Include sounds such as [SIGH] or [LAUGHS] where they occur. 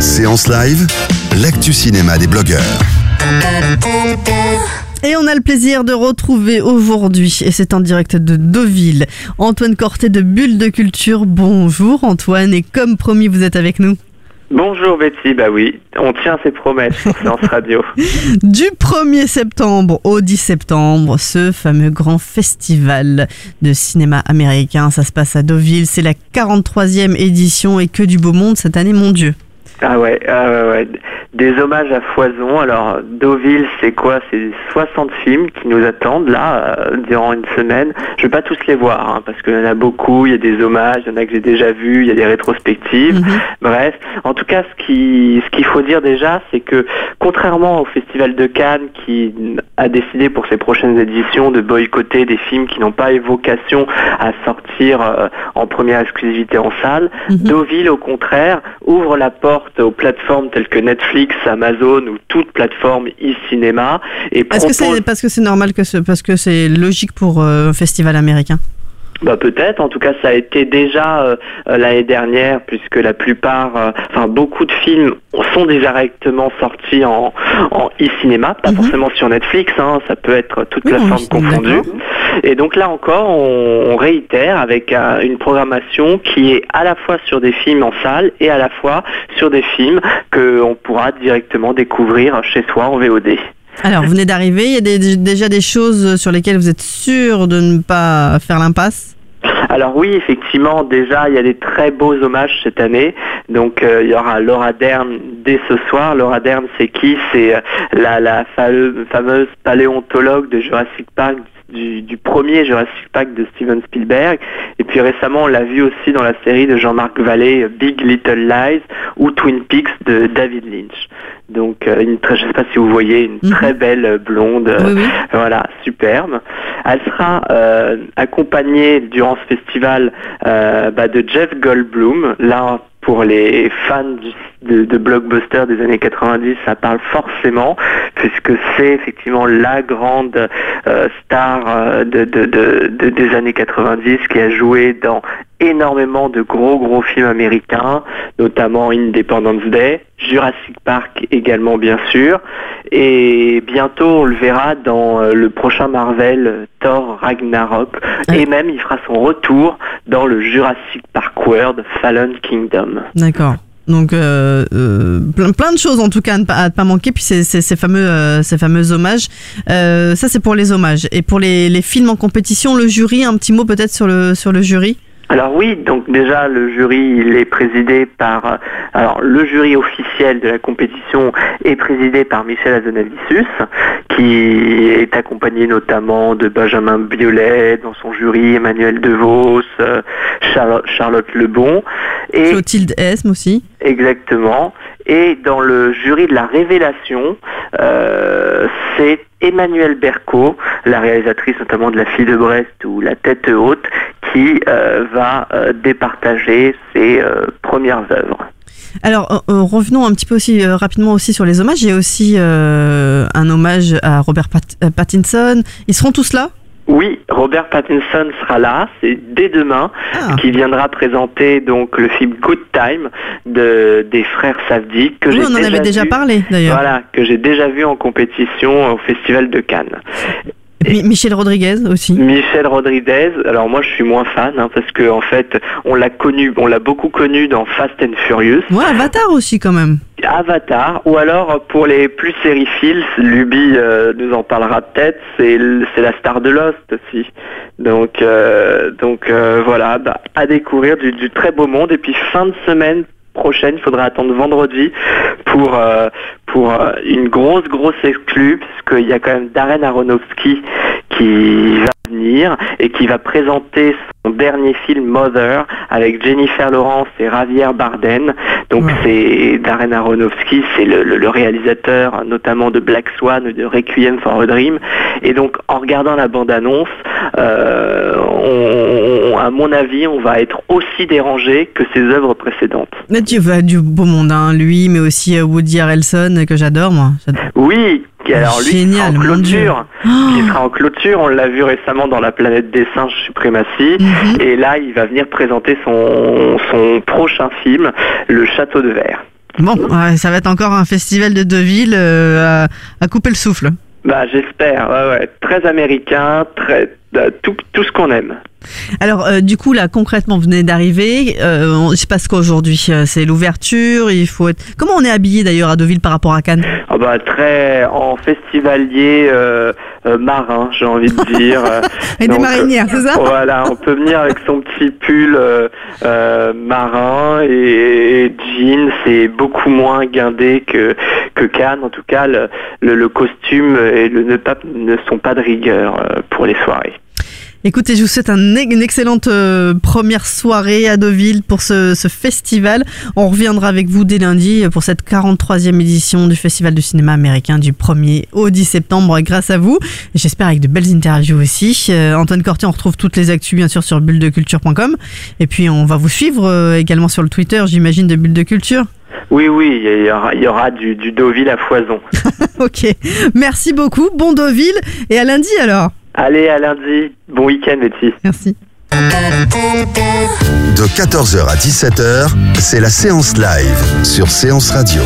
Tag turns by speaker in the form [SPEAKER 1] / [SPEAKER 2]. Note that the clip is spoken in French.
[SPEAKER 1] Séance live, l'actu cinéma des blogueurs.
[SPEAKER 2] Et on a le plaisir de retrouver aujourd'hui, et c'est en direct de Deauville, Antoine Corté de Bulle de Culture. Bonjour Antoine, et comme promis, vous êtes avec nous.
[SPEAKER 3] Bonjour Betty, bah oui, on tient ses promesses sur Séance Radio. [LAUGHS]
[SPEAKER 2] Du 1er septembre au 10 septembre, ce fameux grand festival de cinéma américain, ça se passe à Deauville, c'est la 43e édition et que du beau monde cette année, mon Dieu.
[SPEAKER 3] Ah ouais, ah ouais, ouais. Des hommages à foison. Alors, Deauville, c'est quoi? C'est 60 films qui nous attendent là, euh, durant une semaine. Je vais pas tous les voir, hein, parce qu'il y en a beaucoup, il y a des hommages, il y en a que j'ai déjà vus, il y a des rétrospectives.
[SPEAKER 2] Mhm.
[SPEAKER 3] Bref, en tout cas, ce qui ce qu'il faut dire déjà, c'est que contrairement au Festival de Cannes, qui a décidé pour ses prochaines éditions de boycotter des films qui n'ont pas vocation à sortir euh, en première exclusivité en salle,
[SPEAKER 2] Mhm.
[SPEAKER 3] Deauville, au contraire, ouvre la porte aux plateformes telles que Netflix, Amazon ou toute plateforme e-cinéma et
[SPEAKER 2] Parce que
[SPEAKER 3] propose
[SPEAKER 2] c'est parce que c'est normal que ce, parce que c'est logique pour euh, un festival américain?
[SPEAKER 3] Bah peut-être, en tout cas ça a été déjà euh, euh, l'année dernière puisque la plupart, euh, enfin beaucoup de films sont directement sortis en, en e-cinéma, pas
[SPEAKER 2] Mhm.
[SPEAKER 3] forcément sur Netflix, hein, ça peut être toute
[SPEAKER 2] Oui,
[SPEAKER 3] plateforme
[SPEAKER 2] on-
[SPEAKER 3] confondue. Et donc là encore, on, on réitère avec euh, une programmation qui est à la fois sur des films en salle et à la fois sur des films que on pourra directement découvrir chez soi en VOD.
[SPEAKER 2] Alors, vous venez d'arriver, il y a déjà des choses sur lesquelles vous êtes sûr de ne pas faire l'impasse?
[SPEAKER 3] Alors oui, effectivement, déjà, il y a des très beaux hommages cette année. Donc euh, il y aura Laura Dern dès ce soir. Laura Dern, c'est qui? C'est euh, la, fameuse paléontologue de Jurassic Park. Du, du premier Jurassic Park de Steven Spielberg et puis récemment on l'a vu aussi dans la série de Jean-Marc Vallée euh, Big Little Lies ou Twin Peaks de David Lynch donc euh, une très, je sais pas si vous voyez une
[SPEAKER 2] Mhm.
[SPEAKER 3] très belle blonde
[SPEAKER 2] Oui, oui.
[SPEAKER 3] voilà, superbe. Elle sera euh, accompagnée durant ce festival euh, bah, de Jeff Goldblum. Là, pour les fans de, blockbuster des années 90, ça parle forcément, puisque c'est effectivement la grande euh, star euh, de, de- de- de- des années 90 qui a joué dans énormément de gros gros films américains, notamment Independence Day, Jurassic Park également bien sûr, et bientôt on le verra dans euh, le prochain Marvel Thor Ragnarok,
[SPEAKER 2] Ouais.
[SPEAKER 3] et même il fera son retour dans le Jurassic Park World Fallen Kingdom.
[SPEAKER 2] D'accord. Donc euh, euh, plein, plein de choses en tout cas à ne pas, à ne pas manquer. Puis ces, ces, ces fameux euh, ces fameux hommages. Ça c'est pour les hommages. Et pour les, les films en compétition, le jury, un petit mot peut-être sur le sur le jury?
[SPEAKER 3] Alors oui, donc déjà le jury il est présidé par euh, alors le jury officiel de la compétition est présidé par Michel Azanavicius qui est accompagné notamment de Benjamin Biolay dans son jury, Emmanuel DeVos, euh, Charlotte, Charlotte Lebon et
[SPEAKER 2] Clotilde Esme aussi.
[SPEAKER 3] Exactement. Et dans le jury de la révélation, euh, c'est Emmanuel Berco, la réalisatrice notamment de La fille de Brest ou La tête haute, qui euh, va euh, départager ses euh, premières œuvres.
[SPEAKER 2] Alors revenons un petit peu aussi rapidement aussi sur les hommages. Il y a aussi un hommage à Robert Pat- Pattinson. Ils seront tous là?
[SPEAKER 3] Oui, Robert Pattinson sera là, c'est dès demain,
[SPEAKER 2] Ah.
[SPEAKER 3] qui viendra présenter donc le film Good Time de, des frères Savdi, que
[SPEAKER 2] Oui,
[SPEAKER 3] j'ai
[SPEAKER 2] on en
[SPEAKER 3] déjà
[SPEAKER 2] avait déjà
[SPEAKER 3] vu-
[SPEAKER 2] parlé d'ailleurs.
[SPEAKER 3] Voilà, que j'ai déjà vu en compétition au Festival de Cannes.
[SPEAKER 2] Mi- Michel Rodriguez aussi.
[SPEAKER 3] Michel Rodriguez, alors moi je suis moins fan hein, parce que en fait on l'a connu, on l'a beaucoup connu dans Fast and Furious,
[SPEAKER 2] Ouais, Avatar aussi quand même.
[SPEAKER 3] Avatar, ou alors pour les plus sériphiles, Luby euh, nous en parlera peut-être, c'est la star de Lost aussi. Donc euh, donc euh, voilà, bah, à découvrir du, du très beau monde et puis fin de semaine prochaine, il faudra attendre vendredi pour euh, pour euh, une grosse grosse exclue puisqu'il y a quand même Darren Aronofsky qui va venir et qui va présenter son dernier film Mother avec Jennifer Lawrence et Javier Bardem. Donc
[SPEAKER 2] Ouais.
[SPEAKER 3] c'est Darren Aronofsky, c'est le, le- le réalisateur notamment de Black Swan ou de Requiem for a Dream. Et donc en regardant la bande-annonce, euh, on- on- à mon avis, on va être aussi dérangé que ses œuvres précédentes.
[SPEAKER 2] Mais tu vas du beau monde, hein, lui, mais aussi euh, Woody Harrelson que j'adore moi.
[SPEAKER 3] Oui, qui alors lui sera en clôture,
[SPEAKER 2] Oh.
[SPEAKER 3] qui sera en clôture. On l'a vu récemment dans la planète des singes suprématie.
[SPEAKER 2] Mhm.
[SPEAKER 3] Et là, il va venir présenter son, son prochain film, Le Château de Verre.
[SPEAKER 2] Bon, ouais, ça va être encore un festival de Deauville euh, à, à couper le souffle.
[SPEAKER 3] Bah, j'espère. Ouais, ouais. Très américain, très euh, tout, tout ce qu'on aime.
[SPEAKER 2] Alors, euh, du coup, là, concrètement, vous venez d'arriver. Euh, il se passe quoi aujourd'hui Euh, C'est l'ouverture. Il faut être. Comment on est habillé d'ailleurs à Deauville par rapport à Cannes?
[SPEAKER 3] Ah bah, très en festivalier euh, euh, marin, j'ai envie de dire. [LAUGHS] Euh,
[SPEAKER 2] Et des
[SPEAKER 3] donc,
[SPEAKER 2] marinières, c'est ça?
[SPEAKER 3] Voilà, on peut venir avec son petit pull euh, euh, marin et, et jean, c'est beaucoup moins guindé que, que Cannes. En tout cas, le, le, le costume et le nœud pape ne sont pas de rigueur euh, pour les soirées.
[SPEAKER 2] Écoutez, je vous souhaite un, une excellente euh, première soirée à Deauville pour ce, ce festival. On reviendra avec vous dès lundi pour cette 43e édition du Festival du cinéma américain du 1er au 10 septembre grâce à vous. J'espère avec de belles interviews aussi. Euh, Antoine Corté, on retrouve toutes les actus bien sûr sur bulledeculture.com. Et puis on va vous suivre euh, également sur le Twitter, j'imagine, de Bulle de Culture.
[SPEAKER 3] Oui, oui, il y aura, il y aura du, du Deauville à foison. [LAUGHS]
[SPEAKER 2] Ok, merci beaucoup. Bon Deauville et à lundi alors.
[SPEAKER 3] Allez, à lundi. Bon week-end, Betty.
[SPEAKER 2] Merci.
[SPEAKER 1] De 14h à 17h, c'est la séance live sur Séance Radio.